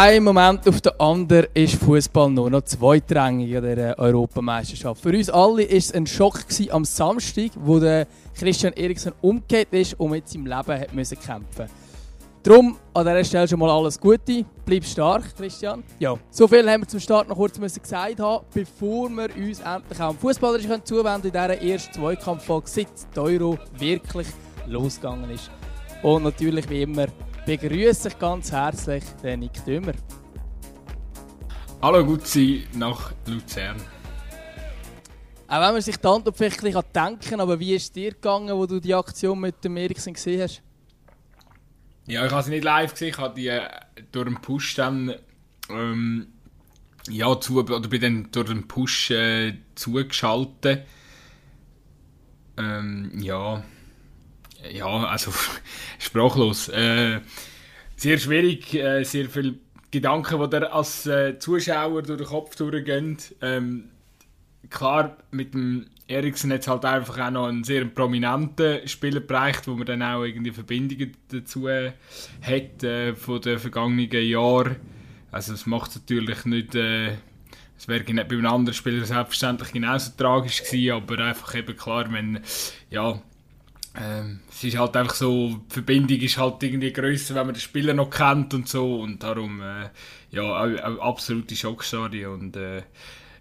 einem Moment auf den anderen ist Fußball nur noch zweitrangig an der Europameisterschaft. Für uns alle war es ein Schock am Samstag, wo der Christian Eriksen umgekehrt ist und mit seinem Leben hat müssen kämpfen Darum an dieser Stelle schon mal alles Gute. Bleib stark, Christian. Ja, so viel haben wir zum Start noch kurz müssen gesagt haben, bevor wir uns endlich auch fußballerisch zuwenden in dieser ersten Zweikampffolge, seit der Euro wirklich losgegangen ist. Und natürlich wie immer begrüße ich ganz herzlich den Nick Dümmer. Hallo Gutzi nach Luzern. Auch wenn man sich dann vielleicht ein denken aber wie ist es dir gegangen, wo du die Aktion mit dem Eriksen gesehen hast? Ja, ich habe sie nicht live gesehen, ich habe die äh, durch den Push dann ähm, ja, zu, oder bin dann durch den Push äh, zugeschaltet. Ähm, ja, ja, also sprachlos. Äh, sehr schwierig, äh, sehr viele Gedanken, die dir als äh, Zuschauer durch den Kopf durchgehen. Ähm, klar, mit dem Eriksen hat halt einfach auch noch einen sehr prominenten Spieler bereicht, wo man dann auch irgendwie Verbindungen dazu äh, hat äh, von den vergangenen Jahren. Also es macht natürlich nicht... Äh, es wäre bei einem anderen Spieler selbstverständlich genauso tragisch gewesen, aber einfach eben klar, wenn ja, ähm, es ist halt einfach so, die Verbindung ist halt irgendwie grösser, wenn man den Spieler noch kennt und so. Und darum, äh, ja, auch absolute Schockstory und äh,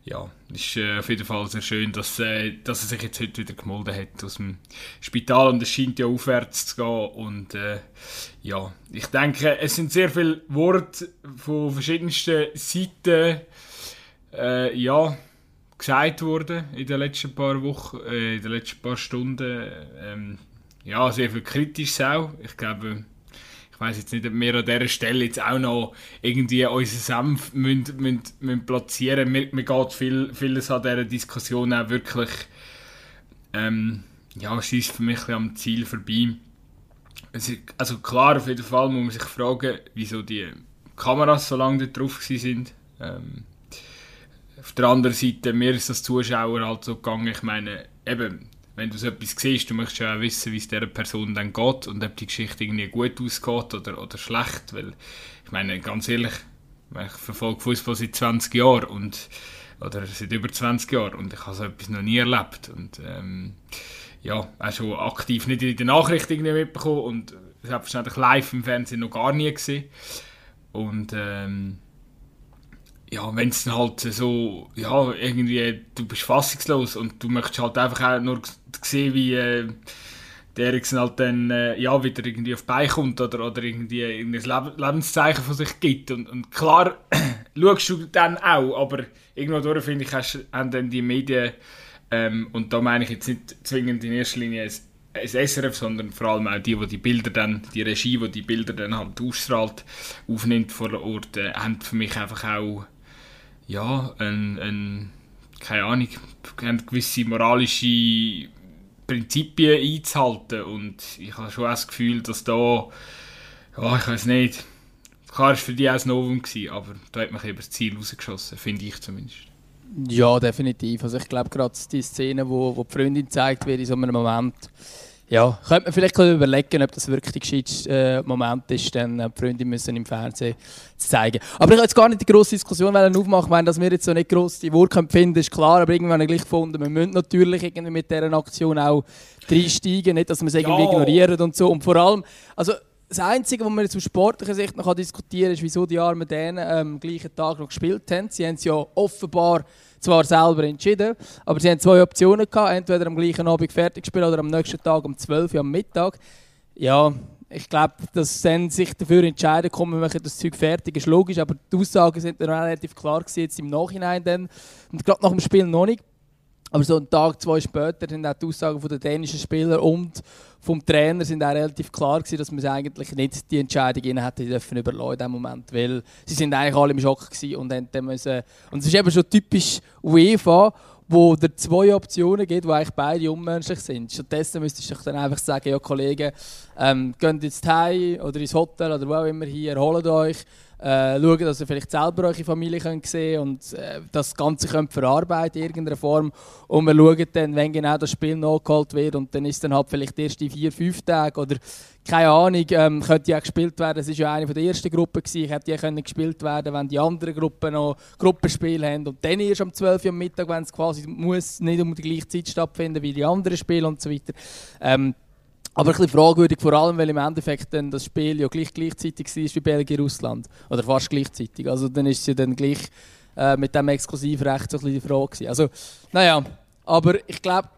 ja, ist äh, auf jeden Fall sehr schön, dass, äh, dass er sich jetzt heute wieder gemolden hat aus dem Spital. Und es scheint ja aufwärts zu gehen. Und äh, ja, ich denke, es sind sehr viele Worte von verschiedensten Seiten, äh, ja, gesagt worden in den letzten paar Wochen, äh, in den letzten paar Stunden. Ähm, ja, sehr viel kritisch auch. Ich glaube, ich weiß jetzt nicht, ob wir an dieser Stelle jetzt auch noch irgendwie unseren Senf müssen, müssen, müssen platzieren müssen. Mir, geht viel, vieles an dieser Diskussion auch wirklich, ähm, ja, schießt für mich am Ziel vorbei. Also klar, auf jeden Fall muss man sich fragen, wieso die Kameras so lange drauf sind. Ähm, auf der anderen Seite, mir ist das Zuschauer halt so gegangen, ich meine, eben, wenn du so etwas siehst, du möchtest ja auch wissen, wie es dieser Person dann geht und ob die Geschichte irgendwie gut ausgeht oder, oder schlecht, weil, ich meine, ganz ehrlich, ich verfolge Fußball seit 20 Jahren und oder seit über 20 Jahren und ich habe so etwas noch nie erlebt und ähm, ja, auch schon aktiv nicht in den Nachrichten irgendwie mitbekommen und selbstverständlich live im Fernsehen noch gar nie gesehen und ähm, ja, wenn es dann halt so, ja, irgendwie, du bist fassungslos und du möchtest halt einfach auch nur sehen, wie äh, der Eriksen halt dann, äh, ja, wieder irgendwie auf Bein kommt oder, oder irgendwie ein Lebenszeichen von sich gibt. Und, und klar, schaust du dann auch, aber irgendwo durch, finde ich, hast, haben dann die Medien, ähm, und da meine ich jetzt nicht zwingend in erster Linie ein SRF, sondern vor allem auch die, die die Bilder dann, die Regie, die die Bilder dann halt ausstrahlt, aufnimmt vor Ort, äh, haben für mich einfach auch ja, ein, ein, keine Ahnung, gewisse moralische Prinzipien einzuhalten und ich habe schon das Gefühl, dass da, ja, ich weiß nicht, klar war für die auch ein Novum, gewesen, aber da hat man eben das Ziel rausgeschossen, finde ich zumindest. Ja, definitiv. Also ich glaube gerade die Szene, wo, wo die Freundin zeigt wird in so einem Moment, ja, könnte man vielleicht überlegen, ob das wirklich der gescheiteste äh, Moment ist, dann äh, die Freunde müssen im Fernsehen zu zeigen. Aber ich habe jetzt gar nicht die grosse Diskussion aufmachen, weil dass wir jetzt so nicht gross die Worte finden, ist klar, aber irgendwann habe ich gleich gefunden, wir müssen natürlich irgendwie mit dieser Aktion auch reinsteigen, nicht, dass wir es irgendwie ja. ignorieren und so. Und vor allem, also das Einzige, was man jetzt aus sportlicher Sicht noch diskutieren kann, ist, wieso die Armen denen ähm, am gleichen Tag noch gespielt haben. Sie haben es ja offenbar zwar selber entschieden, aber sie haben zwei Optionen gehabt, entweder am gleichen Abend fertig spielen oder am nächsten Tag um 12 Uhr am Mittag. Ja, ich glaube, dass sie sich dafür entscheiden, kommen, wir machen das Zeug fertig, ist logisch, aber die Aussagen sind dann relativ klar gewesen, jetzt im Nachhinein dann. Und gerade nach dem Spiel noch nicht. Aber so einen Tag, zwei später sind auch die Aussagen der dänischen Spieler und vom Trainer sind auch relativ klar gewesen, dass man eigentlich nicht die Entscheidung ihnen hätte dürfen überlassen in dem Moment, weil sie sind eigentlich alle im Schock gewesen und dann müssen und es ist eben schon typisch UEFA, wo der zwei Optionen gibt, wo eigentlich beide unmenschlich sind. Stattdessen müsstest du dann einfach sagen, ja Kollegen, ähm, geht jetzt heim oder ins Hotel oder wo auch immer hier, erholt euch, äh, schauen, dass ihr vielleicht selber eure Familie könnt sehen und äh, das Ganze könnt verarbeiten in irgendeiner Form. Und wir schauen dann, wenn genau das Spiel nachgeholt wird und dann ist dann halt vielleicht die vier, fünf Tage oder keine Ahnung, ähm, könnte ja gespielt werden. Es war ja eine der ersten Gruppen, gewesen. hätte ja können gespielt werden wenn die anderen Gruppen noch Gruppenspiele haben. Und dann erst um 12 Uhr am Mittag, wenn es quasi muss nicht um die gleiche Zeit stattfinden wie die anderen Spiele und so weiter. Ähm, aber ein bisschen fragwürdig, vor allem, weil im Endeffekt dann das Spiel ja gleich gleichzeitig war wie Belgien-Russland. Oder fast gleichzeitig. Also dann ist es ja dann gleich äh, mit dem Exklusivrecht so ein bisschen die Frage gewesen. Also, naja, aber ich glaube,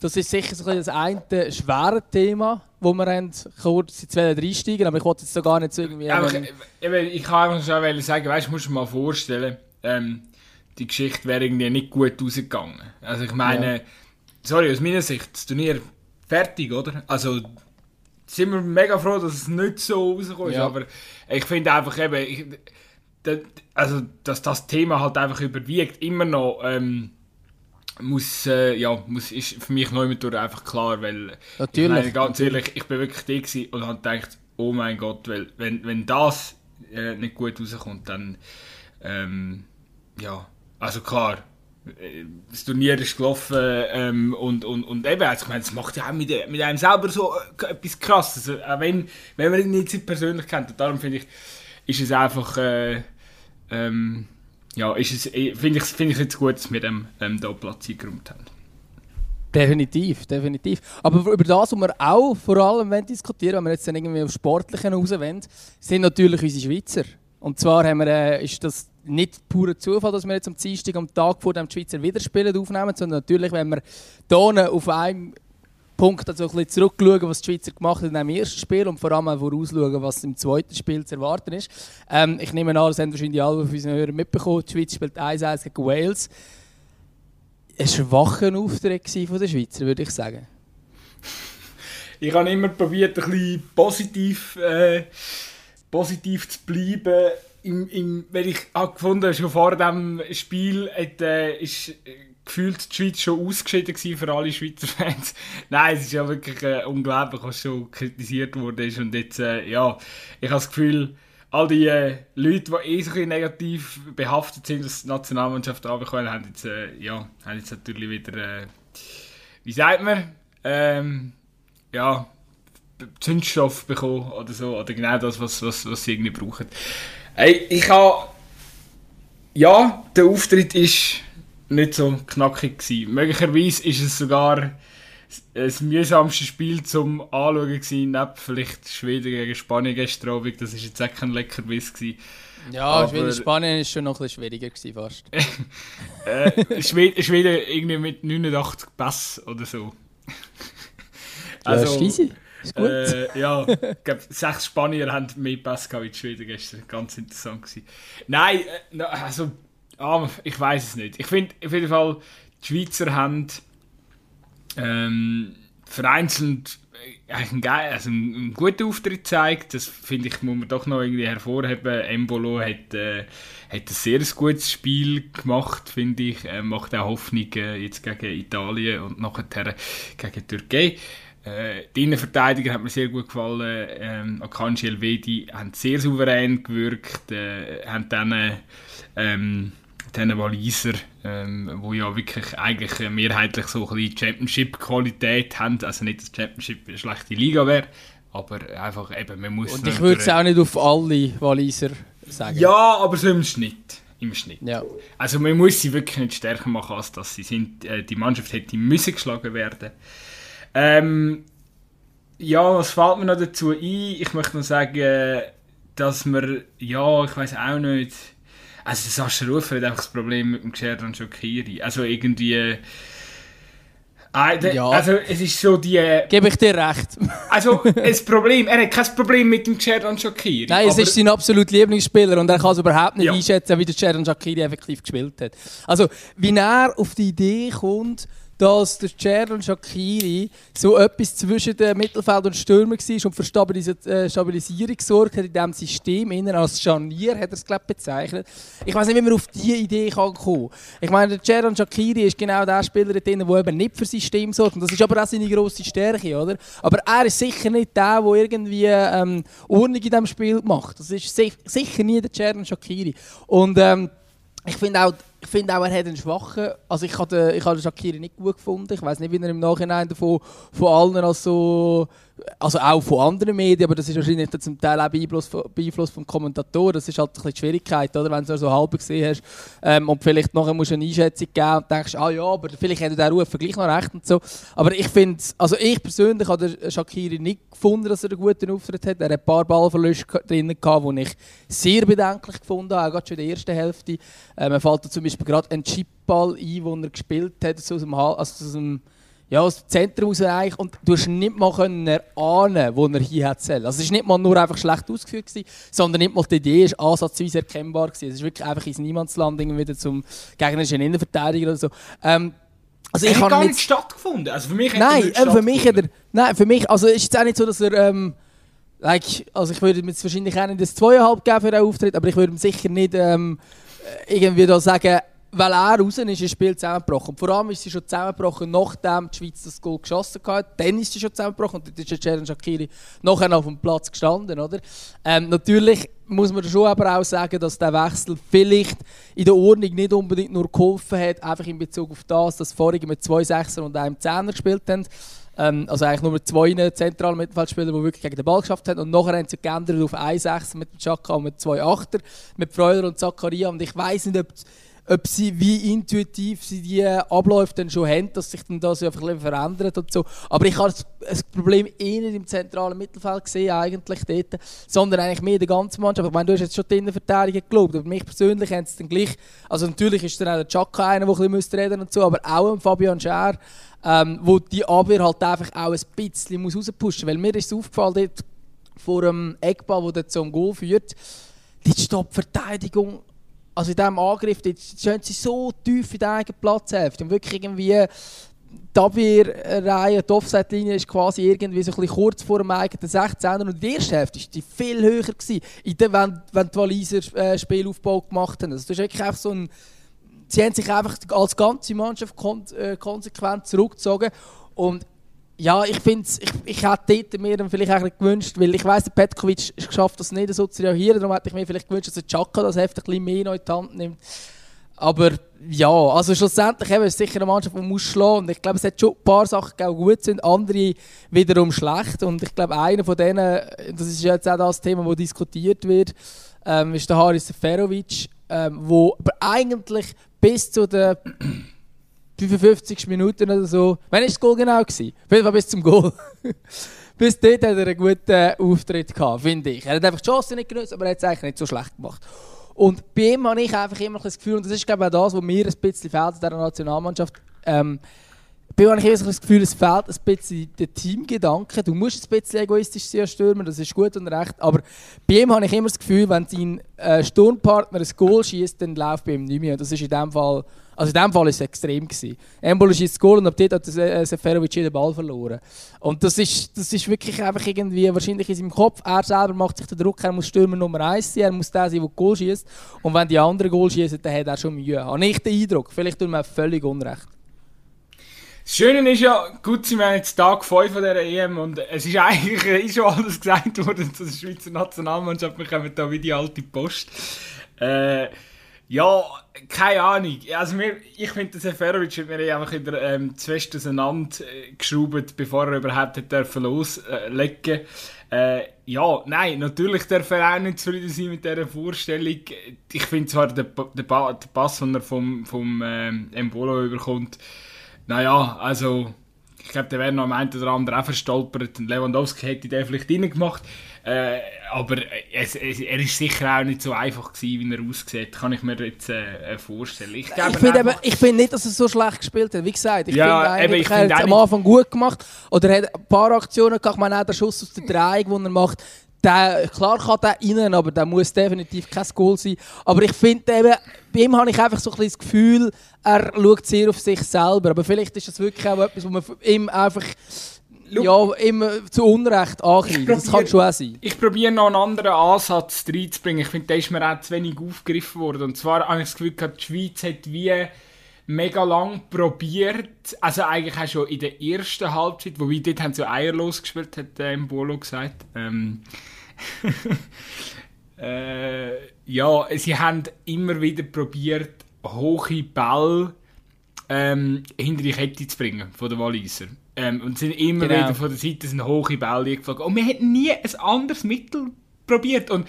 das ist sicher so ein das eine schwere Thema, wo wir haben, kurz jetzt reinsteigen aber ich wollte jetzt so gar nicht so irgendwie... Ja, ich, ich, ich kann einfach schon sagen, weißt, du musst dir mal vorstellen, ähm, die Geschichte wäre irgendwie nicht gut ausgegangen. Also ich meine, ja. sorry, aus meiner Sicht, das Turnier fertig, oder? Also sind wir mega froh, dass es nicht so rausgekommen ist, ja. aber ich finde einfach eben, ich, also dass das Thema halt einfach überwiegt, immer noch, ähm, muss, äh, ja, muss, ist für mich neu mit einfach klar, weil Natürlich. Ich meine, ganz ehrlich, ich bin wirklich da und habe gedacht, oh mein Gott, weil wenn, wenn das äh, nicht gut rauskommt, dann ähm, ja, also klar, das Turnier ist gelaufen ähm, und, und, und eben, also ich meine, das macht ja auch mit, mit einem selber so äh, etwas krasses, also, auch wenn, wenn man ihn nicht persönlich kennt. Und darum finde ich, ist es einfach, äh, ähm, ja, äh, finde ich, find ich jetzt gut, dass wir dem ähm, da Platz eingeräumt haben. Definitiv, definitiv. Aber über das, was wir auch vor allem diskutieren wenn wir jetzt dann irgendwie auf Sportlichen raus sind natürlich unsere Schweizer. Und zwar haben wir, äh, ist das nicht purer Zufall, dass wir jetzt am Dienstag, am Tag vor dem Schweizer Wiederspielen aufnehmen, sondern natürlich, wenn wir hier auf einen Punkt also ein zurückschauen, was die Schweizer gemacht haben im ersten Spiel und vor allem vorausschauen, was im zweiten Spiel zu erwarten ist. Ähm, ich nehme an, das haben wahrscheinlich alle von unseren Hörern mitbekommen. Die Schweiz spielt 1-1 gegen Wales. Ein schwacher Auftritt von der Schweizer, würde ich sagen. Ich habe immer probiert, ein bisschen positiv, äh, positiv zu bleiben im, im, wenn ich habe gefunden schon vor dem Spiel hat, äh, ist äh, gefühlt die Schweiz schon ausgeschieden für alle Schweizer Fans. Nein, es ist ja wirklich äh, unglaublich, was schon kritisiert wurde und jetzt äh, ja, ich habe das Gefühl, all die äh, Leute, die eh so negativ behaftet sind, dass die Nationalmannschaft runterkommen, haben jetzt äh, ja, haben jetzt natürlich wieder äh, wie sagt man ähm, ja Zündstoff bekommen oder so oder genau das, was, was, was sie irgendwie brauchen. Hey, ich habe. Ja, der Auftritt ist nicht so knackig gewesen. Möglicherweise ist es sogar das mühsamste Spiel zum Anschauen gewesen, neben vielleicht Schweden gegen Spanien gestern Abend. Das war jetzt auch kein Leckerbiss gewesen. Ja, Aber, Schweden-Spanien war schon noch ein bisschen schwieriger gewesen, fast. äh, Schweden, Schweden irgendwie mit 89 Pass oder so. also, ja, ist gut. Äh, ja, ich glaube, sechs Spanier haben mehr Pass gehabt die Schweden gestern. Ganz interessant gewesen. Nein, äh, also, ah, ich weiß es nicht. Ich finde auf jeden Fall, die Schweizer haben ähm, vereinzelt äh, einen, geil, also einen, einen guten Auftritt gezeigt. Das finde ich, muss man doch noch irgendwie hervorheben. Embolo hat, äh, hat ein sehr gutes Spiel gemacht, finde ich. Er macht auch Hoffnung äh, jetzt gegen Italien und nachher gegen Türkei. Äh, die Innenverteidiger hat mir sehr gut gefallen. Ähm, Akanji Elvedi haben sehr souverän gewirkt, äh, haben dann ähm, diesen Waliser, ähm, wo ja wirklich eigentlich mehrheitlich so ein bisschen Championship-Qualität haben, also nicht, dass Championship eine schlechte Liga wäre, aber einfach eben, man muss... Und ich würde es auch nicht auf alle Waliser sagen. Ja, aber so im Schnitt. Im Schnitt. Ja. Also man muss sie wirklich nicht stärker machen, als dass sie sind. Äh, die Mannschaft hätte müssen geschlagen werden ähm, ja, was fällt mir noch dazu ein? Ich möchte noch sagen, dass wir, ja, ich weiß auch nicht. Also Sascha Rufer hat einfach das Problem mit dem Xherdan Schokiri. Also irgendwie... Äh, ja. Also es ist so die... Äh, Gebe ich dir recht. also das Problem, er hat kein Problem mit dem Xherdan Shakiri. Nein, es ist sein absolut Lieblingsspieler und er kann es überhaupt nicht ja. einschätzen, wie der Xherdan Shakiri effektiv gespielt hat. Also wie er auf die Idee kommt, dass der Jadon Shakiri so etwas zwischen dem Mittelfeld und Stürmer war und für äh, Stabilisierung gesorgt hat in diesem System. Innen als Scharnier hat er es glaub, bezeichnet. Ich weiß nicht, wie man auf diese Idee kann kommen kann. Ich meine, der Jadon Shakiri ist genau der Spieler, der eben nicht für System sorgt. Und das ist aber auch seine grosse Stärke, oder? Aber er ist sicher nicht der, der irgendwie ähm, Ordnung in diesem Spiel macht. Das ist sicher nie der Jadon Shakiri. Und ähm, ich finde auch, ich finde auch, er hat einen schwachen. Also ich habe den, ich nicht gut gefunden. Ich weiß nicht, wie er im Nachhinein davon von allen als so also auch von anderen Medien, aber das ist wahrscheinlich zum Teil auch Beeinfluss, vom Kommentator. Das ist halt ein bisschen die Schwierigkeit, oder? wenn du es so halb gesehen hast ähm, und vielleicht nachher musst du eine Einschätzung geben und denkst, ah ja, aber vielleicht hätte der Ruf gleich noch recht und so. Aber ich finde, also ich persönlich habe Shakiri nicht gefunden, dass er einen guten Auftritt hat. Er hat ein paar Ballverluste drin gehabt, die ich sehr bedenklich gefunden habe, auch gerade schon in der ersten Hälfte. Ähm, mir fällt zum Beispiel gerade ein Chipball ein, den er gespielt hat, also aus dem, also aus dem ja, aus dem Zentrum raus eigentlich, und du hast nicht mal können erahnen, wo er hier hat Also es war nicht mal nur einfach schlecht ausgeführt, gewesen, sondern nicht mal die Idee ist ansatzweise erkennbar. Gewesen. Es ist wirklich einfach ins Niemandsland wieder zum gegnerischen Innenverteidiger oder so. Ähm, also ich hat gar nicht stattgefunden. Also für mich nein, äh, für mich hat er, nein, für mich, also ist es auch nicht so, dass er ähm, like, also ich würde ihm jetzt wahrscheinlich auch nicht das zweieinhalb geben für den Auftritt, aber ich würde ihm sicher nicht ähm, irgendwie da sagen, weil er raus ist, ist das Spiel zusammengebrochen. Vor allem ist sie schon zusammengebrochen, nachdem die Schweiz das Goal geschossen hat. Dann ist sie schon zusammengebrochen und dann ist Jeren Shakiri nachher auf dem Platz gestanden. Oder? Ähm, natürlich muss man schon aber auch sagen, dass der Wechsel vielleicht in der Ordnung nicht unbedingt nur geholfen hat, einfach in Bezug auf das, dass vorige mit zwei Sechser und einem Zehner gespielt haben. Ähm, also eigentlich nur mit zwei zentralen Mittelfeldspielern, die wirklich gegen den Ball geschafft haben. Und nachher haben sie geändert auf 1 Sechser mit dem Chaka und mit zwei Achter, mit Freuler und Zakaria. Und ich weiß nicht, ob ob sie, wie intuitiv sie die Abläufe dann schon haben, dass sich dann das einfach ein verändert und so. Aber ich habe das Problem eh nicht im zentralen Mittelfeld gesehen, eigentlich dort, sondern eigentlich mehr der ganzen Mannschaft. Ich meine, du hast jetzt schon die Innenverteidigung gelobt, aber mich persönlich haben sie dann gleich, also natürlich ist dann auch der Chaka einer, der ein bisschen reden und so, aber auch Fabian Scher, ähm, wo die Abwehr halt einfach auch ein bisschen muss rauspushen muss. Weil mir ist es aufgefallen, dort vor dem Eckball, der zum Goal führt, die Stoppverteidigung also in diesem Angriff, stehen sie so tief in der eigenen Platzhälfte. Und wirklich irgendwie die Abwehrreihe, die Offset-Linie ist quasi irgendwie so ein bisschen kurz vor dem eigenen 16er und die erste Hälfte war viel höher, gewesen, in der, wenn, wenn die Waliser äh, Spielaufbau gemacht haben. Also das ist wirklich einfach so ein, sie haben sich einfach als ganze Mannschaft kon äh, konsequent zurückgezogen. Und ja, ich finde ich, ich hätte mir dann vielleicht eigentlich gewünscht, weil ich der Petkovic schafft das nicht so zu reagieren, darum hätte ich mir vielleicht gewünscht, dass der Chaka das Heft mehr in die Hand nimmt. Aber ja, also schlussendlich eben, ist es sicher eine Mannschaft, die muss schlagen. Und ich glaube, es hat schon ein paar Sachen die gut sind, andere wiederum schlecht. Und ich glaube, einer von denen, das ist jetzt auch das Thema, das diskutiert wird, ähm, ist der Haris Seferovic, ähm, wo aber eigentlich bis zu der 55 Minuten oder so. Wann war das Goal genau? Auf jeden Fall bis zum Goal. bis dort hat er einen guten Auftritt gehabt, finde ich. Er hat einfach die Chance nicht genutzt, aber er hat es eigentlich nicht so schlecht gemacht. Und bei ihm habe ich einfach immer das Gefühl, und das ist glaube ich auch das, was mir ein bisschen fehlt in dieser Nationalmannschaft, ähm, bei mir habe ich das Gefühl, es fehlt ein bisschen der Teamgedanke. Du musst ein bisschen egoistisch sein Stürmer, das ist gut und recht. Aber bei ihm habe ich immer das Gefühl, wenn sein äh, Sturmpartner ein Goal schießt, dann läuft bei ihm nicht mehr. Und das ist in dem Fall also in diesem Fall war es extrem. Gewesen. Embolo schießt das Goal und ab dort hat äh, Seferovic den Ball verloren. Und das ist, das ist wirklich einfach irgendwie wahrscheinlich in seinem Kopf. Er selber macht sich den Druck, er muss Stürmer Nummer 1 sein, er muss der sein, der Goal schießt. Und wenn die anderen Goal schießen, dann hat er schon Mühe. Habe ich den Eindruck. Vielleicht tut mir völlig unrecht. Das Schöne ist ja, gut, wir haben jetzt Tag 5 von dieser EM und es ist eigentlich ist schon alles gesagt worden zur Schweizer Nationalmannschaft. Wir kommen da wie die alte Post. Äh, ja, keine Ahnung. Also mir, ich finde, Seferovic hat mir einfach in der, ähm, zu fest auseinander äh, bevor er überhaupt hat dürfen loslegen äh, Ja, nein, natürlich darf er auch nicht zufrieden sein mit dieser Vorstellung. Ich finde zwar, der, der, der Pass, den er vom, vom ähm, Embolo überkommt, naja, also ich glaube, der wäre noch am einen oder anderen auch verstolpert und Lewandowski hätte den vielleicht reingemacht. Äh, aber es, es, er ist sicher auch nicht so einfach gewesen, wie er aussieht. Kann ich mir jetzt äh, vorstellen. Ich, ich finde find nicht, dass er so schlecht gespielt hat. Wie gesagt, ich ja, finde eigentlich, er hat es am Anfang gut gemacht. Oder er hat ein paar Aktionen gehabt. Man hat den Schuss aus der Dreieck, den er macht der, klar kann der rein, aber der muss definitiv kein Goal sein. Aber ich finde eben, bei ihm habe ich einfach so ein bisschen das Gefühl, er schaut sehr auf sich selber. Aber vielleicht ist das wirklich auch etwas, wo man ihm einfach ja, immer zu Unrecht angreift. Das kann schon auch sein. Ich probiere noch einen anderen Ansatz reinzubringen. Ich finde, der ist mir auch zu wenig aufgegriffen worden. Und zwar habe ich das Gefühl, die Schweiz hat wie mega lang probiert, also eigentlich auch schon in der ersten Halbzeit, wobei dort haben sie eierlos gespielt, hat äh, Bolo gesagt. Ähm, äh, ja, sie haben immer wieder probiert, hohe Bälle ähm, hinter die Kette zu bringen von den Walliser. Ähm, und sind immer genau. wieder von der Seite sind hohe Bälle geflogen. Und wir hätten nie ein anderes Mittel probiert. Und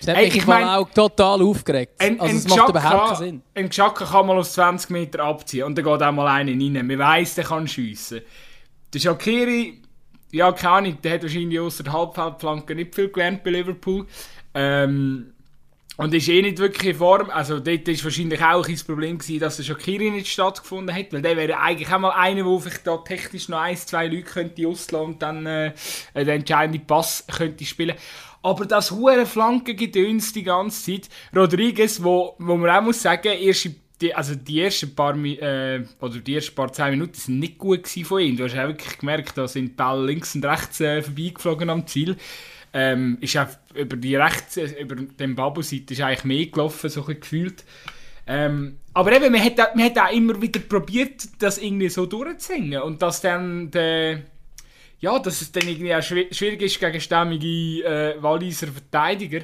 das hat mich ich mein, auch total aufgeregt. Ein, also, es macht überhaupt keinen Sinn. Ein Geschacke kann mal aus 20 Meter abziehen und dann geht auch mal einer rein. Man weiss, der kann schiessen. Der Shakiri, ja, keine Ahnung, der hat wahrscheinlich außer der Halbfeldflanke nicht viel gelernt bei Liverpool. Ähm, und ist eh nicht wirklich in Form. Also dort war wahrscheinlich auch ein Problem, gewesen, dass der Shakiri nicht stattgefunden hat, weil der wäre eigentlich auch mal einer, der vielleicht da technisch noch ein, zwei Leute könnte auslassen und dann äh, den entscheidenden Pass könnte spielen. Aber das hohe Flankengedöns die ganze Zeit. Rodriguez, wo, wo man auch muss sagen, erste, die, also die ersten paar äh, oder die ersten paar zehn Minuten sind nicht gut von ihm. Du hast auch wirklich gemerkt, da sind die Bälle links und rechts äh, vorbeigeflogen am Ziel ähm, ist auch über die rechts, über den Babo-Seite ist eigentlich mehr gelaufen, so gefühlt. Ähm, aber eben, man hat, man hat auch immer wieder probiert, das irgendwie so durchzuhängen und dass dann der, ja, dass es dann irgendwie auch schwierig ist gegen stämmige äh, Walliser Verteidiger,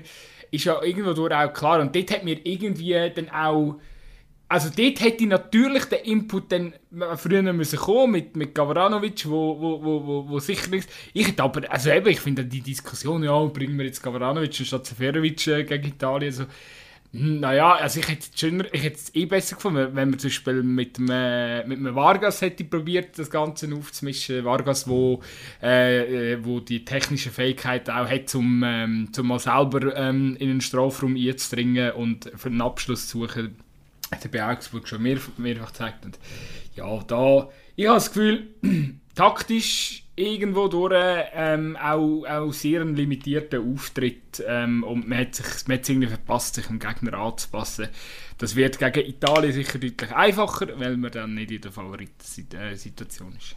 ist ja irgendwo auch klar und dort hat mir irgendwie dann auch also dort hätte ich natürlich den Input dann früher müssen kommen mit, mit Gavranovic, wo, wo, wo, wo, wo sicher ist. Ich hätte aber, also eben, ich finde die Diskussion, ja, bringen wir jetzt Gavranovic statt Seferovic äh, gegen Italien, so, hm, naja, also ich hätte es schöner, ich hätte es eh besser gefunden, wenn man zum Beispiel mit dem, äh, mit dem Vargas hätte probiert, das Ganze aufzumischen. Vargas, wo, äh, äh wo die technische Fähigkeit auch hat, um, ähm, zum mal selber ähm, in den Strafraum einzudringen und für einen Abschluss zu suchen hat er bei Augsburg schon mehr, mehrfach gezeigt. Und ja, da, ich habe das Gefühl, taktisch irgendwo durch ähm, auch, auch sehr einen limitierten Auftritt ähm, und man hat, sich, man hat es irgendwie verpasst, sich dem Gegner anzupassen. Das wird gegen Italien sicher deutlich einfacher, weil man dann nicht in der Favoriten-Situation ist.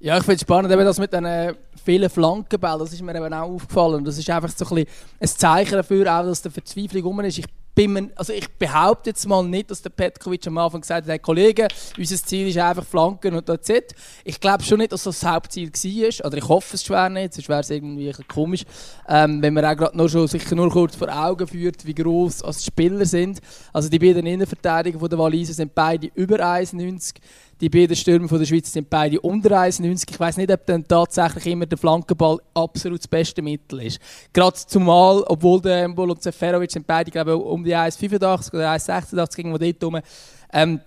Ja, ich finde es spannend, eben das mit den vielen Flankenbällen, das ist mir eben auch aufgefallen. Das ist einfach so ein, bisschen ein Zeichen dafür, auch, dass der Verzweiflung rum ist. Ich bin also ich behaupte jetzt mal nicht, dass der Petkovic am Anfang gesagt hat, hey Kollege, unser Ziel ist einfach Flanken und that's it. Ich glaube schon nicht, dass das das Hauptziel war. Oder ich hoffe es schwer nicht, sonst wäre es irgendwie komisch. Ähm, wenn man auch gerade nur schon sicher nur kurz vor Augen führt, wie gross als Spieler sind. Also die beiden Innenverteidiger von der Walise sind beide über 1,90 die beiden Stürmer von der Schweiz sind beide unter 1,90. Ich weiß nicht, ob dann tatsächlich immer der Flankenball absolut das beste Mittel ist. Gerade zumal, obwohl der Embol und Seferovic sind beide, glaube ich, um die 1,85 oder 1,86 irgendwo dort rum. Ähm,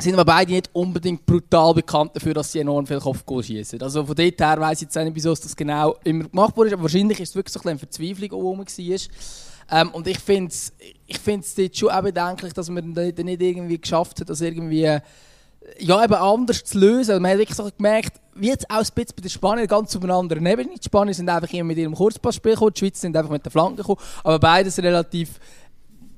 sind aber beide nicht unbedingt brutal bekannt dafür, dass sie enorm viel Kopfgoal schießen. Also von dort her weiss ich jetzt nicht, wieso das genau immer gemacht wurde, aber wahrscheinlich ist es wirklich so eine Verzweiflung, die war. Ähm, und ich finde es ich find's schon auch bedenklich, dass man nicht irgendwie geschafft hat, dass irgendwie ja, eben anders zu lösen. Man hat wirklich so gemerkt, wie jetzt auch ein bisschen bei den Spaniern ganz auf einer anderen Ebene. Die Spanier sind einfach immer mit ihrem Kurzpassspiel gekommen, die Schweizer sind einfach mit den Flanken gekommen, aber beides relativ,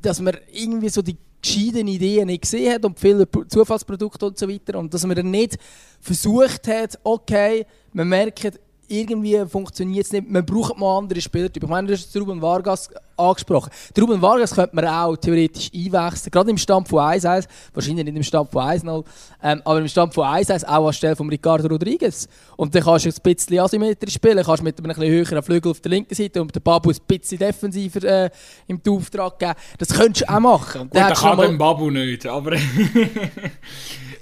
dass man irgendwie so die gescheiten Ideen nicht gesehen hat und viele Zufallsprodukte und so weiter und dass man dann nicht versucht hat, okay, man merkt, irgendwie funktioniert es nicht. Man braucht mal andere Spielertypen. Ich meine, du hast Ruben Vargas angesprochen. Den Ruben Vargas könnte man auch theoretisch einwechseln, gerade im Stand von 1-1, wahrscheinlich nicht im Stand von 1-0, ähm, aber im Stand von 1-1 auch anstelle von Ricardo Rodriguez. Und dann kannst du ein bisschen asymmetrisch spielen, kannst mit einem etwas höheren Flügel auf der linken Seite und den Babu ein bisschen defensiver äh, im Auftrag geben. Das könntest du auch machen. Gut, das kann mal... Babu nicht, aber...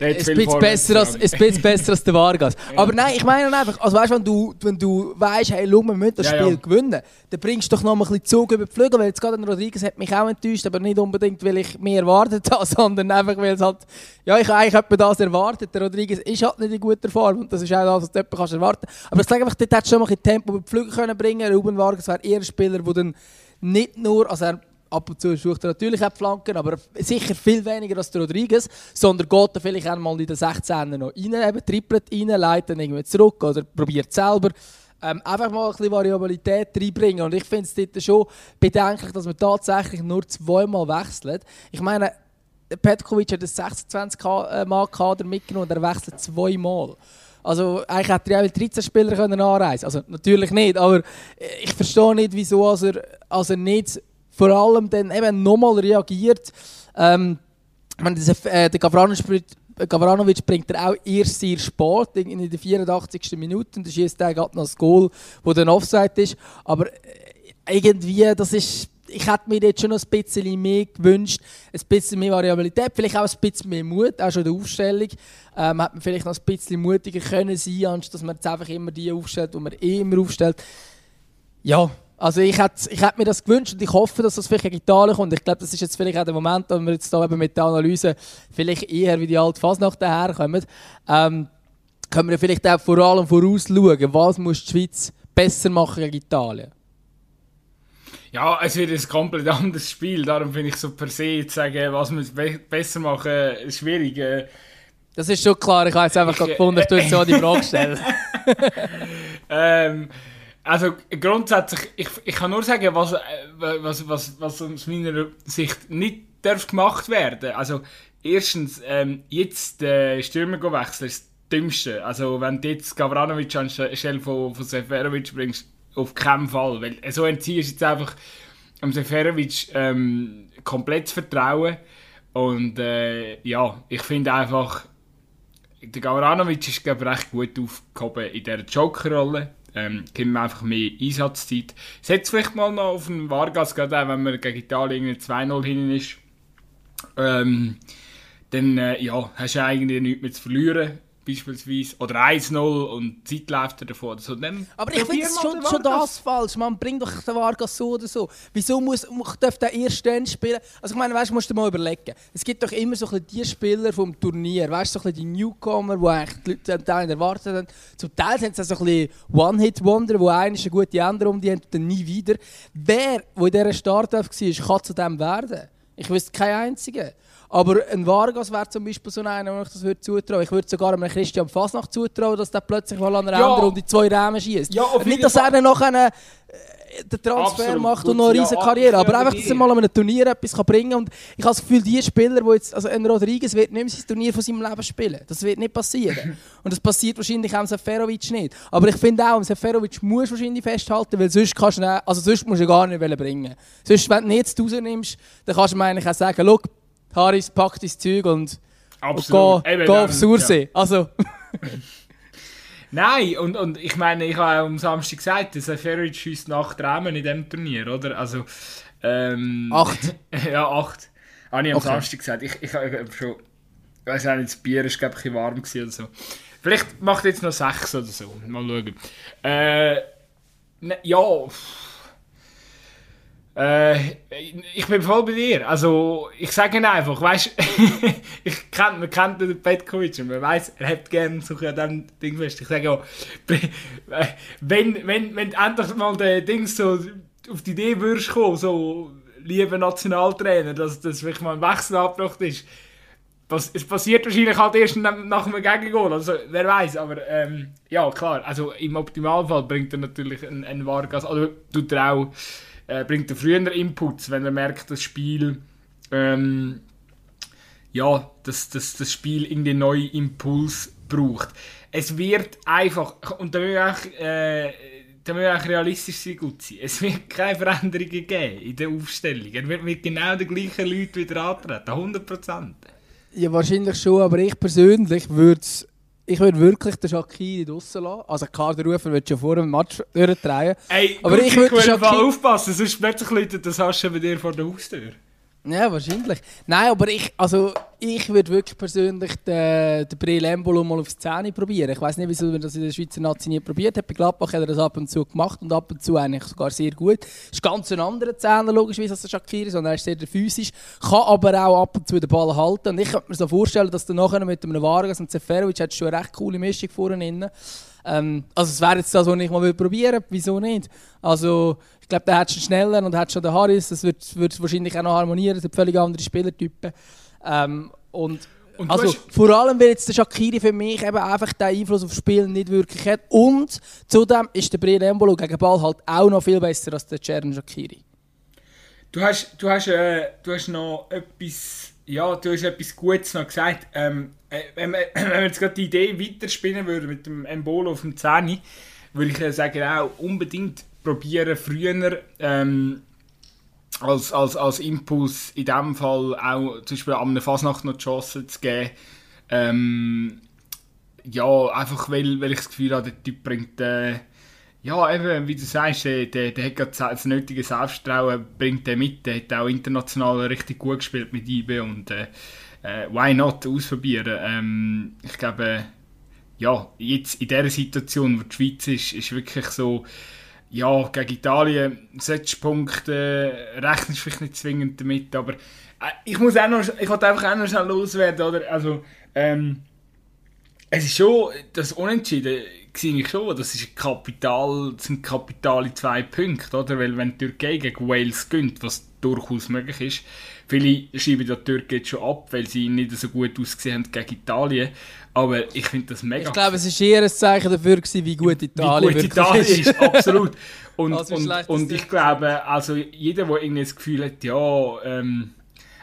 ein bisschen, besser als, bisschen besser als der Vargas. Aber nein, ich meine einfach, also weißt, wenn du, wenn du weißt, hey, schau, wir müssen das Spiel ja. gewinnen, dann bringst du doch noch mal ein bisschen Zug über die Flügel, weil jetzt gerade Rodriguez hat mich auch enttäuscht, aber nicht unbedingt, weil ich mehr erwartet habe, sondern einfach, weil es halt, ja, ich eigentlich etwa das erwartet. Der Rodriguez ist halt nicht in guter Form und das ist auch das, was du etwa erwarten kannst. Aber ich sage einfach, dort hättest du schon mal ein Tempo über die Flügel können bringen Ruben Vargas wäre eher ein Spieler, der dann nicht nur, also er ab und zu sucht er natürlich auch Flanken, aber sicher viel weniger als der Rodriguez, sondern geht er vielleicht einmal in den 16er noch rein, eben trippelt rein, leitet dann irgendwie zurück oder probiert selber. Ähm, einfach mal ein bisschen Variabilität reinbringen. Und ich finde es dort schon bedenklich, dass man tatsächlich nur zweimal wechselt. Ich meine, Petkovic hat einen 26-Mann-Kader mitgenommen und er wechselt zweimal. Also eigentlich hätte er auch 13 Spieler können anreisen Also natürlich nicht, aber ich verstehe nicht, wieso als er, als er nicht vor allem dann eben nochmal reagiert. Ähm, meine, äh, der Gavranovic, Gavranovic bringt er auch erst sehr spät, in der 84. Minute, und schießt er gerade noch das Goal, wo dann Offside ist. Aber äh, irgendwie, das ist ich hätte mir jetzt schon noch ein bisschen mehr gewünscht, ein bisschen mehr Variabilität, vielleicht auch ein bisschen mehr Mut, auch schon in der Aufstellung. Ähm, hätte man vielleicht noch ein bisschen mutiger können sein, anstatt dass man jetzt einfach immer die aufstellt, die man eh immer aufstellt. Ja, also ich hätte, ich hätte mir das gewünscht und ich hoffe, dass das vielleicht gegen Italien kommt. Ich glaube, das ist jetzt vielleicht auch der Moment, wo wir jetzt da eben mit der Analyse vielleicht eher wie die alte Fasnacht daherkommen. Ähm, können wir vielleicht auch vor allem vorausschauen, was muss die Schweiz besser machen gegen Italien? Ja, es wird ein komplett anderes Spiel. Darum finde ich so per se zu sagen, was wir be besser machen, schwierig. Äh. Das ist schon klar. Ich habe jetzt einfach ich, gefunden, ich tue jetzt so die Frage stellen. ähm, also grundsätzlich, ich, ich kann nur sagen, was, äh, was, was, was aus meiner Sicht nicht darf gemacht werden. Also erstens, ähm, jetzt den äh, Stürmer wechseln ist das Dümmste. Also wenn du jetzt Gavranovic anstelle von, von Seferovic bringst, auf keinen Fall. Weil so entziehst du jetzt einfach am Seferovic ähm, komplett Vertrauen. Und äh, ja, ich finde einfach, der Gavranovic ist glaube recht gut aufgehoben in dieser Jokerrolle. Ähm, gibt ihm einfach mehr Einsatzzeit. Setzt vielleicht mal noch auf den Vargas, gerade auch wenn man gegen Italien 2-0 hin ist. Ähm, dann äh, ja, hast du eigentlich nichts mehr zu verlieren beispielsweise, oder 1-0 und Zeit läuft davon oder so. Dann aber ich finde schon, schon das falsch. Man bringt doch den Vargas so oder so. Wieso muss, darf der erst dann spielen? Also ich meine, weißt, musst du mal überlegen. Es gibt doch immer so ein die Spieler vom Turnier, weißt du, so die Newcomer, die eigentlich die Leute zum Teil erwartet haben. Zum Teil sind es so ein One-Hit-Wonder, wo einer eine gute Änderung die haben dann nie wieder. Wer, der in dieser Startelf war, kann zu dem werden. Ich wüsste keinen einzigen. Aber ein Vargas wäre zum Beispiel so einer, wo ich das würde zutrauen. Ich würde sogar einem Christian Fasnacht zutrauen, dass der plötzlich mal an einer ja. Runde zwei Rahmen schießt. Ja, Nicht, dass er noch einen, den Transfer Absolut. macht und noch eine riesige ja, Karriere, aber einfach, dass er mal an einem Turnier etwas kann bringen kann. Und ich habe das Gefühl, die Spieler, die jetzt, also ein Rodriguez wird nicht mehr sein Turnier von seinem Leben spielen. Das wird nicht passieren. und das passiert wahrscheinlich auch Seferovic nicht. Aber ich finde auch, Seferovic muss wahrscheinlich festhalten, weil sonst kannst du, also sonst musst du gar nicht bringen. Sonst, wenn du ihn jetzt rausnimmst, dann kannst du mir eigentlich auch sagen, Haris, pack dein Zeug und, und geh, geh aufs Sursee. Ja. Also. Nein, und, und ich meine, ich habe am Samstag gesagt, dass Ferric schießt nach Rahmen in diesem Turnier, oder? Also, ähm, acht? ja, acht. Habe ich am okay. Samstag gesagt. Ich, ich habe schon, ich weiß nicht, das Bier war, glaube ich, warm oder so. Vielleicht macht jetzt noch sechs oder so. Mal schauen. Äh, ne, ja, äh, ich bin voll bei dir. Also, ich sage ihn einfach, weißt ich kenn, man kennt den Petkovic und man weiß, er hat gerne so diesem Ding fest. Ich sage auch, wenn, wenn, wenn endlich mal der Ding so auf die Idee würdest kommen, so, lieber Nationaltrainer, dass das wirklich mal ein Wechsel abgebracht ist, es passiert wahrscheinlich halt erst nach einem Gegengol, also wer weiß, aber ähm, ja, klar, also im Optimalfall bringt er natürlich einen, einen Vargas, oder tut er auch äh, bringt er früher Inputs, wenn er merkt, das Spiel ähm, ja, dass das, das Spiel irgendwie einen neuen Impuls braucht. Es wird einfach, und da will ich auch, äh, da will ich auch realistisch sein, gut sein. Es wird keine Veränderungen geben in der Aufstellung. Er wird mit genau den gleichen Leuten wieder antreten, 100%. Ja, wahrscheinlich schon, aber ich persönlich würde ich würde wirklich den Shakiri draussen lassen. Also Kaderrufer würde schon vor dem Match durchdrehen. Ey, aber gut, ich würde Shakiri... aufpassen, sonst plötzlich Leute das hast du bei dir vor der Haustür. Ja, wahrscheinlich. Nein, aber ich, also, ich würde wirklich persönlich den, den Breel Embolo mal aufs Zähne probieren. Ich weiß nicht, wieso er das in der Schweizer Nazi nie probiert hat. Bei Gladbach hat er das ab und zu gemacht und ab und zu eigentlich sogar sehr gut. Ist ganz ein anderer Zähner, logischerweise, als der Shakiri, sondern er ist sehr physisch, kann aber auch ab und zu den Ball halten. Und ich könnte mir so vorstellen, dass dann nachher mit einem Vargas und Seferovic hat schon eine recht coole Mischung vorne ähm, also es wäre jetzt das, was ich mal probieren würde. Wieso nicht? Also ich glaube, der hat schon schneller und hat schon den Harris. Das wird, wird wahrscheinlich auch noch harmonieren. Das sind völlig andere Spielertypen. Ähm, und Und also vor allem, weil jetzt der Shakiri für mich eben einfach den Einfluss aufs Spiel nicht wirklich hat. Und zudem ist der Breel Embolo gegen Ball halt auch noch viel besser als der Ceren Shakiri. Du hast, du hast, äh, du hast noch etwas, ja, du hast etwas Gutes noch gesagt. Ähm, äh, wenn, wir, wenn wir jetzt gerade die Idee weiterspinnen würden mit dem Embolo auf dem 10, würde ich sagen, auch unbedingt probieren, früher ähm, als, als, als Impuls in diesem Fall auch zum Beispiel an einer Fasnacht noch die Chance zu geben. Ähm, ja, einfach weil, weil ich das Gefühl habe, der Typ bringt, äh, ja, eben, wie du sagst, der, der, der hat das nötige Selbstvertrauen, bringt der mit, der hat auch international richtig gut gespielt mit IB und äh, äh, why not ausprobieren. Ähm, ich glaube, ja, jetzt in dieser Situation, wo die Schweiz ist, ist wirklich so, ja, gegen Italien solltest Punkte, äh, rechnest vielleicht nicht zwingend damit, aber äh, ich muss auch noch, ich wollte einfach auch noch schnell loswerden, oder? Also, ähm, es ist schon, das Unentschieden sehe ich schon, das ist Kapital, sind kapitale zwei Punkte, oder? Weil wenn die Türkei gegen Wales gönnt, was durchaus möglich ist, viele schreiben die Türkei jetzt schon ab, weil sie nicht so gut ausgesehen haben gegen Italien, aber ich finde das mega... Ich glaube, es war eher ein Zeichen dafür, gewesen, wie gut Italien, wie gut Italien ist. ist. absolut. Und, also und, und ich glaube, also jeder, der irgendwie das Gefühl hat, ja, ähm,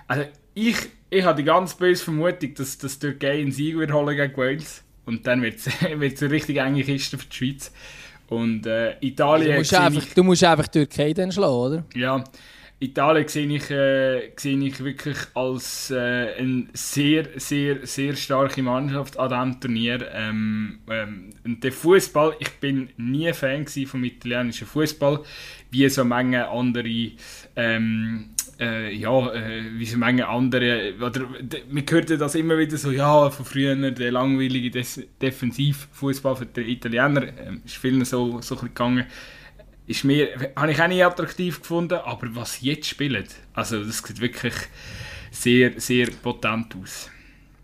also ich, ich habe die ganz böse Vermutung, dass, dass die Türkei einen Sieg wird holen gegen Wales und dann wird es eine richtig enge Kiste für die Schweiz. Und äh, Italien... Du musst, einfach, ich, du musst einfach die Türkei dann schlagen, oder? Ja, Italien sehe ich, äh, sehe ich wirklich als äh, eine sehr, sehr, sehr starke Mannschaft an diesem Turnier. Ähm, ähm, der Fußball, ich bin nie Fan vom italienischen Fußball, wie so manche andere, ähm, äh, ja, äh, wie so manche andere, oder man hört das immer wieder so, ja, von früher der langweilige Defensivfußball für die Italiener, äh, ist vielen so, so ein bisschen gegangen ist mir, habe ich auch nicht attraktiv gefunden, aber was sie jetzt spielen, also das sieht wirklich sehr, sehr potent aus.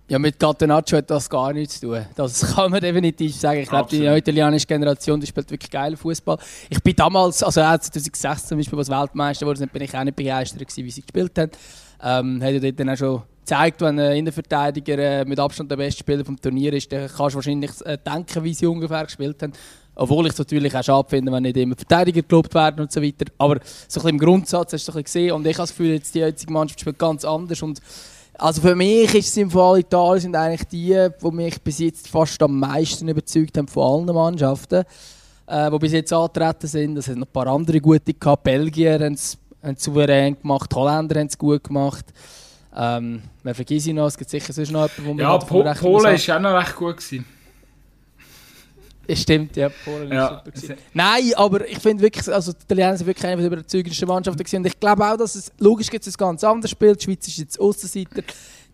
Ja, mit Catenaccio hat das gar nichts zu tun. Das kann man definitiv sagen. Ich glaube, die italienische Generation die spielt wirklich geil Fußball. Ich bin damals, also 2006 zum Beispiel, als Weltmeister wurde, bin ich auch nicht begeistert gewesen, wie sie gespielt haben. Ähm, hat ja dort dann auch schon gezeigt, wenn ein Innenverteidiger äh, mit Abstand der beste Spieler vom Turnier ist, dann kannst du wahrscheinlich äh, denken, wie sie ungefähr gespielt haben. Obwohl ich es natürlich auch schade finde, wenn nicht immer Verteidiger gelobt werden und so weiter. Aber so ein bisschen im Grundsatz hast du ein bisschen gesehen. Und ich habe das Gefühl, jetzt die jetzige Mannschaft spielt ganz anders. Und also für mich ist es im Fall Italien sind eigentlich die, die mich bis jetzt fast am meisten überzeugt haben von allen Mannschaften, äh, die bis jetzt angetreten sind. Es hat noch ein paar andere gute gehabt. Belgier haben es souverän gemacht, Holländer haben es gut gemacht. Ähm, wer vergisst ich noch? Es gibt sicher sonst noch jemanden, wo man Ja, po Polen war auch noch recht gut. Gewesen. Es stimmt, ja. Polen ja. super Nein, aber ich finde wirklich, also die Italiener sind wirklich eine der überzeugendsten Mannschaften gewesen. Und ich glaube auch, dass es, logisch gibt es ein ganz anderes Spiel. Die Schweiz ist jetzt Aussenseiter.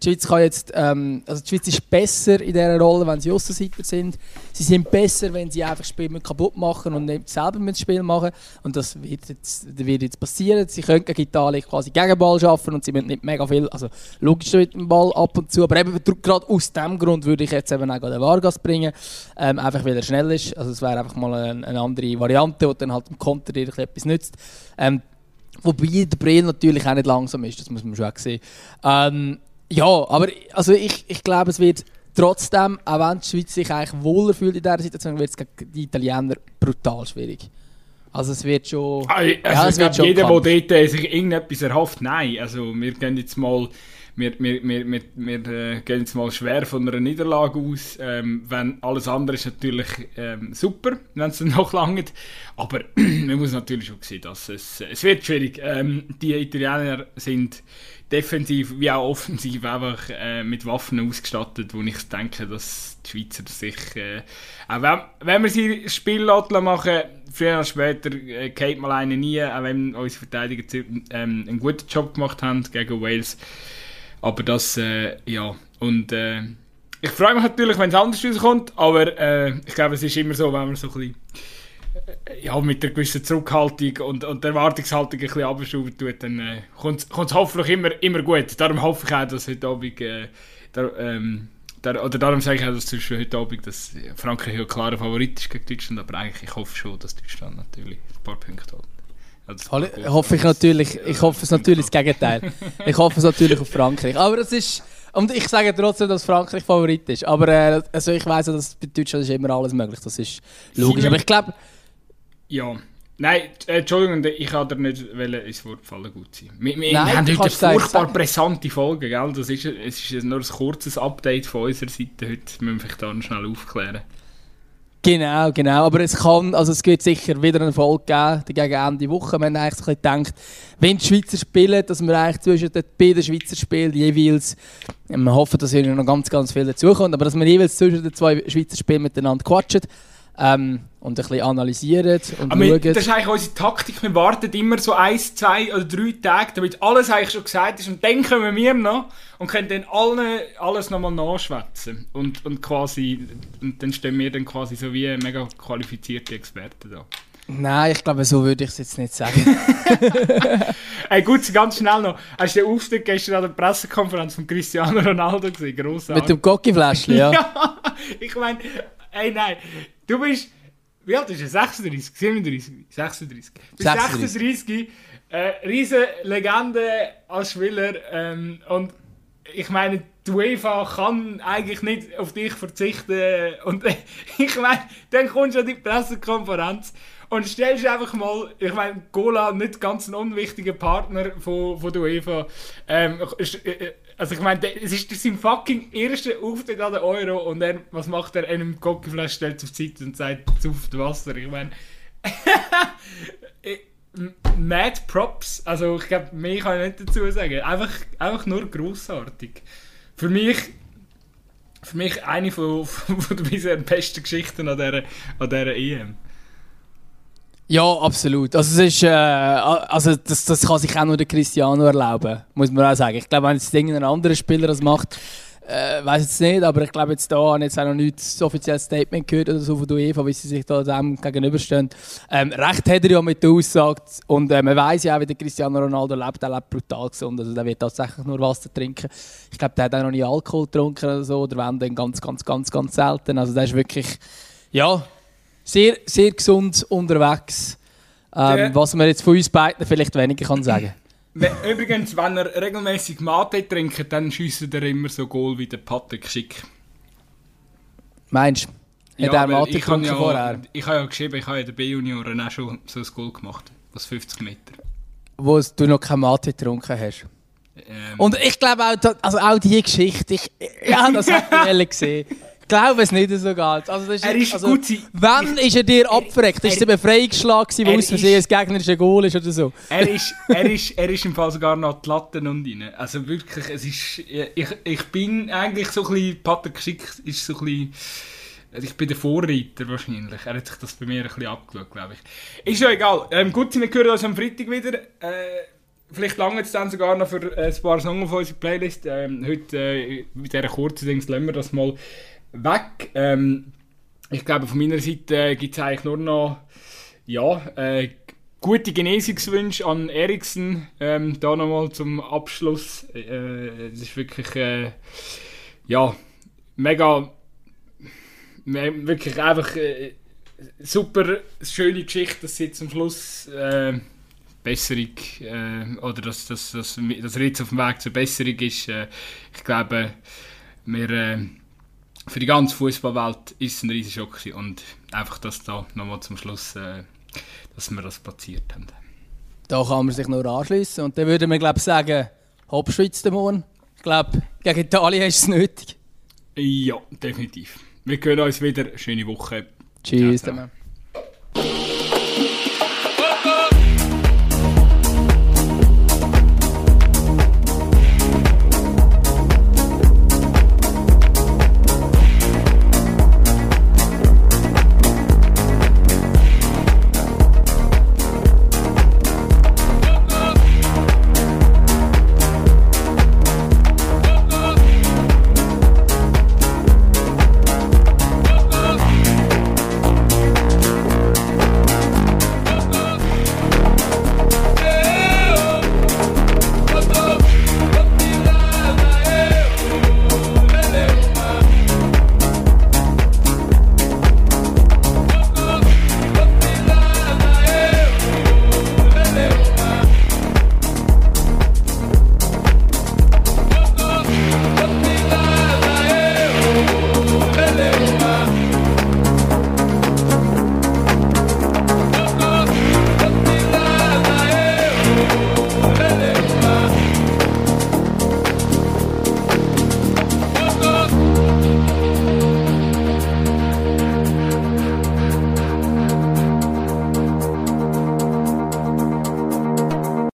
Die Schweiz kann jetzt, ähm, also die Schweiz ist besser in dieser Rolle, wenn sie Aussenseiter sind. Sie sind besser, wenn sie einfach das Spiel kaputt machen und nicht selber mit Spiel machen. Und das wird jetzt, wird jetzt passieren. Sie können gegen Italien quasi Gegenball schaffen und sie müssen nicht mega viel, also logisch mit dem Ball ab und zu, aber eben gerade aus dem Grund würde ich jetzt eben auch den Vargas bringen, ähm, einfach weil er schnell ist. Also es wäre einfach mal eine, eine, andere Variante, die dann halt im Konter etwas nützt. Ähm, Wobei der Brill natürlich auch nicht langsam ist, das muss man schon sehen. Ähm, ja, aber also ich, ich glaube, es wird trotzdem, auch wenn die Schweiz sich eigentlich wohler fühlt in dieser Situation, wird es gegen die Italiener brutal schwierig. Also es wird schon... Also, ja, es wird schon jeder, der dort äh, sich irgendetwas erhofft, nein. Also wir gehen jetzt mal... Wir, wir, wir, wir, wir äh, gehen jetzt mal schwer von einer Niederlage aus. Ähm, wenn alles andere ist natürlich ähm, super, wenn es dann noch lange. Aber man muss natürlich schon sehen, dass es, es wird schwierig. Ähm, die Italiener sind defensiv wie auch offensiv einfach äh, mit Waffen ausgestattet, wo ich denke, dass die Schweizer sich, äh, auch wenn, wenn wir sie Spiel machen, früher oder später äh, geht mal eine nie, auch wenn unsere Verteidiger ähm, einen guten Job gemacht haben gegen Wales. Aber das, äh, ja, und äh, ich freue mich natürlich, wenn es anders rauskommt, aber äh, ich glaube, es ist immer so, wenn man so ein bisschen ja, mit einer gewissen Zurückhaltung und, und Erwartungshaltung ein bisschen abschrauben tut, dann äh, kommt es hoffentlich immer, immer gut. Darum hoffe ich auch, dass heute Abend, äh, der, ähm, der, oder darum sage ich auch, dass zwischen heute Abend dass Frankreich ein klarer Favorit ist gegen Deutschland, aber eigentlich ich hoffe schon, dass Deutschland natürlich ein paar Punkte hat. Also, hoffe ich natürlich, ich hoffe es natürlich das Gegenteil. Ich hoffe es natürlich auf Frankreich. Aber es ist Und ich sage trotzdem, dass Frankreich Favorit ist. Aber äh, also ich weiß dass bei Deutschland ist immer alles möglich. Das ist logisch. Aber ich glaube... Ja. Nein, äh, Entschuldigung, ich kann dir nicht ins Wort fallen gut sein. Wir, wir Nein, haben heute eine furchtbar brisante Folge, gell? Das ist, es ist nur ein kurzes Update von unserer Seite. Heute müssen wir dann schnell aufklären. Genau, genau. Aber es kann, also es wird sicher wieder einen Erfolg geben gegen Ende Woche. Wir haben eigentlich so gedacht, wenn die Schweizer spielen, dass wir eigentlich zwischen den beiden Schweizer Spielen jeweils, wir hoffen, dass hier noch ganz, ganz viel dazukommt, aber dass wir jeweils zwischen den zwei Schweizer Spielen miteinander quatschen. Ähm, und ein bisschen analysieren und Aber schauen. Das ist eigentlich unsere Taktik. Wir warten immer so ein, zwei oder drei Tage, damit alles eigentlich schon gesagt ist. Und dann kommen wir noch und können dann allen, alles nochmal nachschwätzen. Und, und quasi, und dann stehen wir dann quasi so wie mega qualifizierte Experten da. Nein, ich glaube, so würde ich es jetzt nicht sagen. hey, gut, ganz schnell noch. Hast du den Aufstieg gestern an der Pressekonferenz von Cristiano Ronaldo gesehen? Grossartig. Mit dem Gocki-Fläschchen, ja. ja. Ich meine, ey, nein. Du bist. Wie alt ist er? 36, 37, 36. Du bist 36. 36 äh, riesen Legende als Spieler. Ähm, und ich meine, die UEFA kann eigentlich nicht auf dich verzichten. Und äh, ich meine, dann kommst du an die Pressekonferenz und stellst einfach mal, ich meine, Gola, nicht ganz ein unwichtiger Partner von, von der UEFA. Ähm, äh, also ich meine, es ist sein fucking erster Auftritt an der Euro und er, was macht er? Einem Cockeflash stellt auf die Seite und sagt, zuft Wasser. Ich meine, Mad Props. Also ich glaube, mehr kann ich nicht dazu sagen. Einfach, einfach nur grossartig. Für mich, für mich eine von, von der bisher besten Geschichten an dieser, an dieser EM. Ja, absolut. Also, es ist, äh, also das, das kann sich auch nur der Cristiano erlauben, muss man auch sagen. Ich glaube, wenn jetzt irgendein anderer Spieler das macht, äh, weiß jetzt nicht, aber ich glaube jetzt da habe jetzt auch noch nicht das offizielle Statement gehört oder so von der UEFA, wie sie sich da dem gegenüberstehen. Ähm, recht hat er ja mit der Aussage und äh, man weiß ja auch, wie der Cristiano Ronaldo lebt, er lebt brutal gesund, also der wird tatsächlich nur Wasser trinken. Ich glaube, der hat auch noch nie Alkohol getrunken oder so, oder wenn dann ganz, ganz, ganz, ganz selten. Also der ist wirklich, ja, sehr, sehr gesund unterwegs. Ähm, was man jetzt von uns beiden vielleicht weniger kann sagen Übrigens, wenn er regelmäßig Mate trinkt, dann schießt er immer so Goal wie der Patrick Schick. Meinst du? Hat ja, er Mate getrunken ja, vorher? Ich habe ja geschrieben, ich habe in der B-Junioren auch schon so ein Goal gemacht. Aus 50 Meter. Wo du noch kein Mate getrunken hast. Ähm. Und ich glaube auch, also auch diese Geschichte, ich, ja, das habe ich gesehen glaube es nicht so ganz. Also, das ist, er ist also, gut. Wann ist er dir abgereckt? Ist es ein Befreiungsschlag, wo aus Versehen das gegnerische Goal ist oder so? Er ist, er ist, er ist im Fall sogar noch die Latten und rein. Also wirklich, es ist, ich, ich bin eigentlich so ein bisschen, Patrick Schick ist so ein bisschen, ich bin der Vorreiter wahrscheinlich. Er hat sich das bei mir ein bisschen abgeschaut, glaube ich. Ist ja egal. Ähm, gut, wir hören uns am Freitag wieder. Äh, vielleicht lange es dann sogar noch für ein paar Songs auf unserer Playlist. Ähm, heute, äh, mit dieser kurzen Dings, lassen wir das mal weg. Ähm, ich glaube, von meiner Seite gibt es eigentlich nur noch ja, äh, gute Genesungswünsche an Eriksen. Ähm, da nochmal zum Abschluss. Äh, es ist wirklich äh, ja, mega, wirklich einfach äh, super schöne Geschichte, dass sie zum Schluss äh, Besserung äh, oder dass, dass, dass, dass jetzt auf dem Weg zur Besserung ist. Äh, ich glaube, wir äh, für die ganze Fußballwelt ist es ein riesiger Schock und einfach, dass da nochmal zum Schluss, äh, dass wir das platziert haben. Da kann man sich nur anschließen und dann würde man glaube sagen, Hauptschweiz morgen. Ich glaube, gegen Italien ist es nötig. Ja, definitiv. Wir können uns wieder. Schöne Woche. Tschüss. Ciao, ciao.